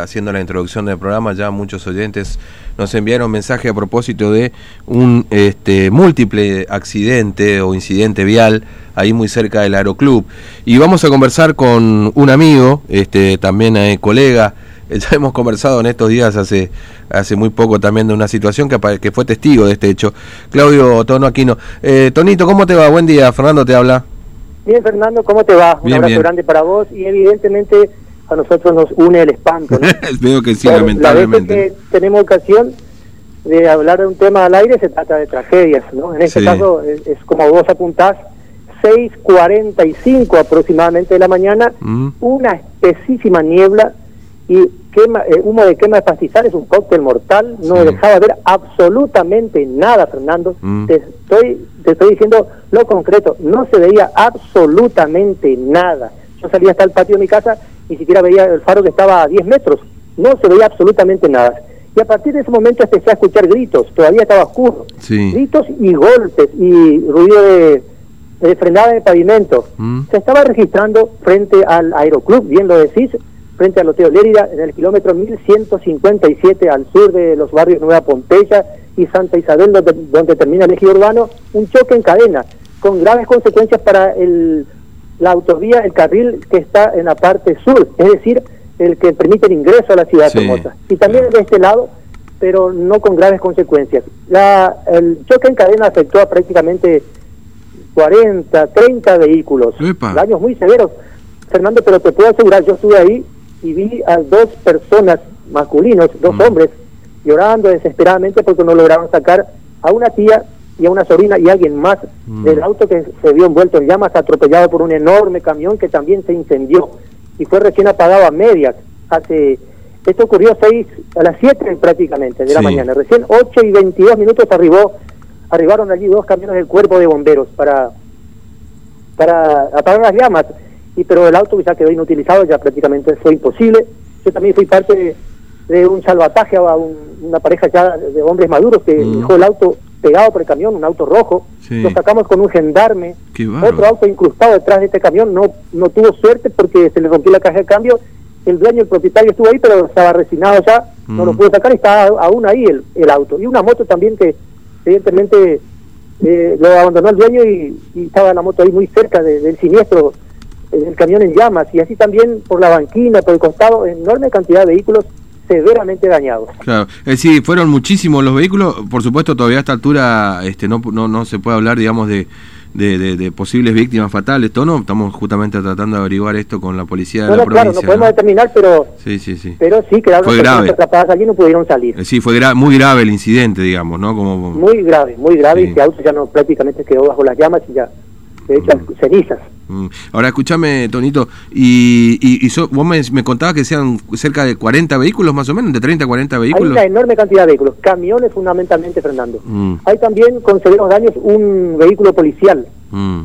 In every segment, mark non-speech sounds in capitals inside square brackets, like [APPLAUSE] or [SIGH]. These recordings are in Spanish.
Haciendo la introducción del programa, ya muchos oyentes nos enviaron mensaje a propósito de un este, múltiple accidente o incidente vial ahí muy cerca del Aeroclub. Y vamos a conversar con un amigo, este, también eh, colega, [LAUGHS] ya hemos conversado en estos días hace, hace muy poco también de una situación que, que fue testigo de este hecho. Claudio Tono Aquino. Eh, Tonito, ¿cómo te va? Buen día, Fernando te habla. Bien, Fernando, ¿cómo te va? Un abrazo grande para vos y evidentemente a nosotros nos une el espanto. ¿no? [LAUGHS] Veo que sí, lamentablemente. La vez que tenemos ocasión de hablar de un tema al aire se trata de tragedias, ¿no? En este caso es, como vos apuntás, 6.45 aproximadamente de la mañana, mm. una espesísima niebla y quema, eh, humo de quema de pastizales, un cóctel mortal, no dejaba ver absolutamente nada, Fernando. Mm. Te, estoy, te estoy diciendo lo concreto, no se veía absolutamente nada. Yo salí hasta el patio de mi casa ni siquiera veía el faro que estaba a 10 metros, no se veía absolutamente nada. Y a partir de ese momento empecé a escuchar gritos, todavía estaba oscuro, gritos y golpes y ruido de, frenada de pavimento. Mm. Se estaba registrando frente al aeroclub, bien lo decís, frente al Hotel Lérida, en el kilómetro 1157 al sur de los barrios Nueva Pompeya y Santa Isabel, donde, donde termina el eje urbano, un choque en cadena, con graves consecuencias para el la autovía, el carril que está en la parte sur, es decir, el que permite el ingreso a la ciudad de Formosa. Y también de este lado, pero no con graves consecuencias. La, el choque en cadena afectó a prácticamente 40, 30 vehículos. Daños muy severos, Fernando, pero te puedo asegurar, yo estuve ahí y vi a dos personas masculinos, dos mm. hombres, llorando desesperadamente porque no lograron sacar a una tía y a una sobrina y alguien más mm. del auto que se vio envuelto en llamas, atropellado por un enorme camión que también se incendió y fue recién apagado a medias. Hace esto ocurrió seis, a las 7 prácticamente de la mañana. Recién 8 y 22 minutos arribó, arribaron allí dos camiones del cuerpo de bomberos para, para apagar las llamas. Y, pero el auto ya quedó inutilizado, ya prácticamente fue imposible. Yo también fui parte de, un salvataje a una pareja ya de hombres maduros que mm. dejó el auto pegado por el camión, un auto rojo, lo sacamos con un gendarme, otro auto incrustado detrás de este camión, no, no tuvo suerte porque se le rompió la caja de cambio, el dueño, el propietario estuvo ahí, pero estaba resignado ya, no lo mm. pudo sacar y estaba aún ahí el, el auto. Y una moto también que evidentemente eh, lo abandonó el dueño y, estaba la moto ahí muy cerca del siniestro, el camión en llamas, y así también por la banquina, por el costado, enorme cantidad de vehículos severamente dañados. Claro, es decir, fueron muchísimos los vehículos, por supuesto todavía a esta altura este, no, no, no se puede hablar, digamos, de, de, posibles víctimas fatales, ¿todo no? Estamos justamente tratando de averiguar esto con la policía de la provincia. Claro, no podemos determinar, pero sí, sí, sí. pero sí quedaron fue grave. atrapadas allí no pudieron salir. Sí, fue muy grave el incidente, digamos, ¿no? Como... Muy grave, muy grave, y auto ya no prácticamente quedó bajo las llamas y ya de hecho, cenizas. Mm. Ahora escúchame, Tonito, y, y, vos me, me, contabas que sean cerca de 40 vehículos más o menos, de 30 a 40 vehículos. Hay una enorme cantidad de vehículos, camiones fundamentalmente, Fernando. Mm. Hay también, con severos daños, un vehículo policial, mm.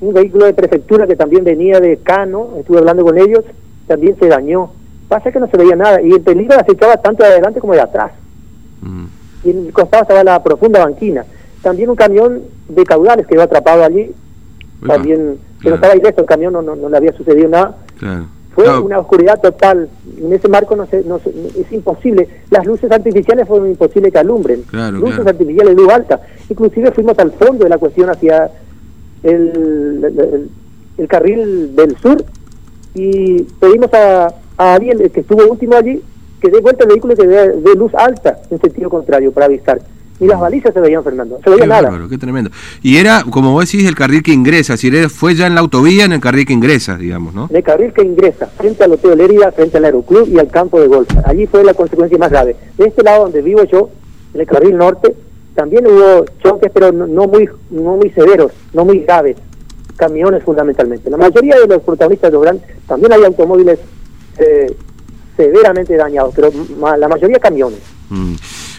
un vehículo de prefectura que también venía de Cano, estuve hablando con ellos, también se dañó. Pasa que no se veía nada, y el peligro acechaba tanto de adelante como de atrás. Y en el costado estaba la profunda banquina. También un camión de caudales quedó atrapado allí, también, pero estaba ileso, el camión no, no, le había sucedido nada. Fue una oscuridad total. En ese marco no, se, no es imposible. Las luces artificiales fueron imposibles que alumbren. luces artificiales luz alta. Inclusive fuimos al fondo de la cuestión hacia el, el, carril del sur y pedimos a, a, alguien que estuvo último allí que dé vuelta el vehículo que dé, de luz alta en sentido contrario para avisar ni las balizas se veían, Fernando. Se veía nada. qué tremendo. Y era, como vos decís, el carril que ingresa. Si fue ya en la autovía, en el carril que ingresa, digamos, ¿no? El carril que ingresa, frente al Hotel Lérida, frente al Aeroclub y al campo de golf. Allí fue la consecuencia más grave. De este lado donde vivo yo, en el carril norte, también hubo choques, pero no, muy, no muy severos, no muy graves. Camiones fundamentalmente. La mayoría de los protagonistas de los también hay automóviles eh, severamente dañados, pero la mayoría camiones. Mm.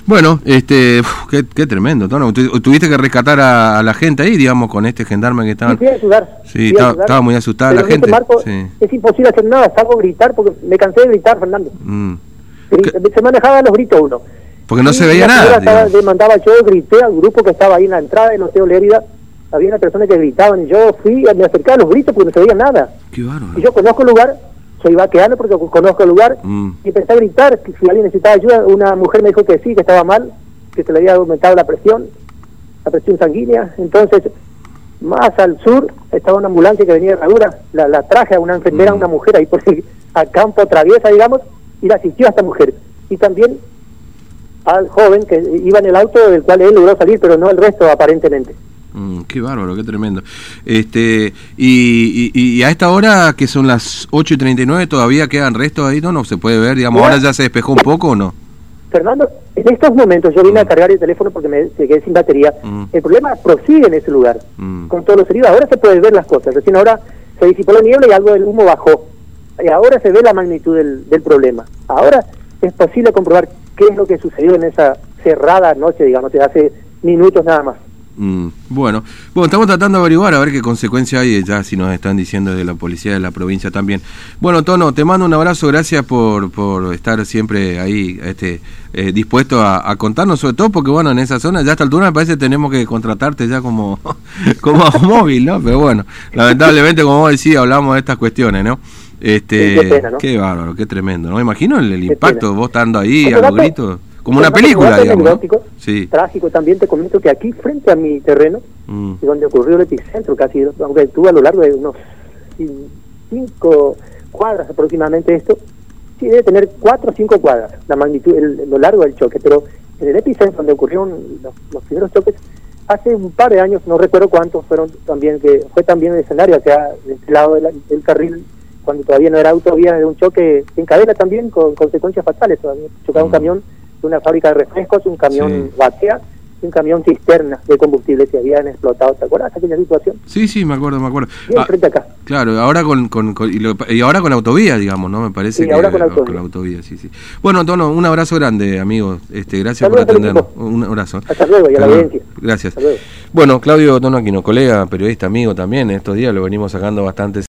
Bueno, este, qué, tremendo, Tono. Tuviste que rescatar a, la gente ahí, digamos, con este gendarme que estaba. Sí, ayudar. Sí, estaba, muy asustada la gente. Es imposible hacer nada, salgo gritar porque me cansé de gritar, Fernando. Mm. Se manejaba los gritos uno. Porque no se veía nada. Estaba, mandaba yo, grité al grupo que estaba ahí en la entrada de Hotel Lérida. Había una persona que gritaban y yo fui, me acercaba a los gritos porque no se veía nada. Qué Y yo conozco el lugar soy vaqueano porque conozco el lugar, mm. y empecé a gritar que si alguien necesitaba ayuda, una mujer me dijo que sí, que estaba mal, que se le había aumentado la presión, la presión sanguínea, entonces más al sur estaba una ambulancia que venía de herradura, la, la traje a una enfermera, a una mujer ahí por [LAUGHS] a campo traviesa, digamos, y la asistió a esta mujer. Y también al joven que iba en el auto del cual él logró salir, pero no el resto aparentemente. Mm, qué bárbaro, qué tremendo. Este, y, y, a esta hora, que son las 8 y 39, ¿todavía quedan restos ahí? ¿No, no se puede ver? digamos ¿Ahora ya se despejó un poco o no? Fernando, en estos momentos yo vine a mm. cargar el teléfono porque me quedé sin batería. Mm. El problema prosigue en ese lugar, con todos los heridos. Ahora se puede ver las cosas. Recién ahora se disipó la niebla y algo del humo bajó. Y ahora se ve la magnitud del, del problema. Ahora es posible comprobar qué es lo que sucedió en esa cerrada noche, digamos, de hace minutos nada más. Mm, bueno, bueno, estamos tratando de averiguar a ver qué consecuencia hay, ya si nos están diciendo de la policía de la provincia también. Bueno, Tono, te mando un abrazo, gracias por, por estar siempre ahí este, eh, dispuesto a, contarnos, sobre todo porque, bueno, en esa zona, ya a esta altura me parece que tenemos que contratarte ya como, [LAUGHS] como [LAUGHS] móvil, ¿no? Pero bueno, lamentablemente, como vos decías, hablamos de estas cuestiones, ¿no? Este, qué, bárbaro, qué tremendo, ¿no? Me imagino el, impacto, vos estando ahí, algo grito. Como una película, digamos. Sí. Trágico también te comento que aquí, frente a mi terreno, mm. donde ocurrió el epicentro, casi, aunque estuvo a lo largo de unos cinco cuadras aproximadamente esto, sí debe tener cuatro o cinco cuadras, la magnitud, el, lo largo del choque, pero en el epicentro donde ocurrieron los, primeros choques, hace un par de años, no recuerdo cuántos fueron también, que fue también el escenario hacia este lado del, carril, cuando todavía no era autovía, de un choque en cadena también con consecuencias fatales, todavía chocaba un mm. camión una fábrica de refrescos, un camión sí. y un camión cisterna de combustible que habían explotado. ¿Te acuerdas aquella situación? Sí, sí, me acuerdo, me acuerdo. Bien, ah, frente acá. Claro, ahora con, con, y, ahora con autovía, digamos, ¿no? Me parece sí, que ahora con autovía. autovía. sí, sí. Bueno, Tono, un abrazo grande, amigo. Este, gracias por atendernos. Un abrazo. Hasta luego y a la audiencia. Gracias. Bueno, Claudio Tono Aquino, colega, periodista, amigo también, estos días lo venimos sacando bastantes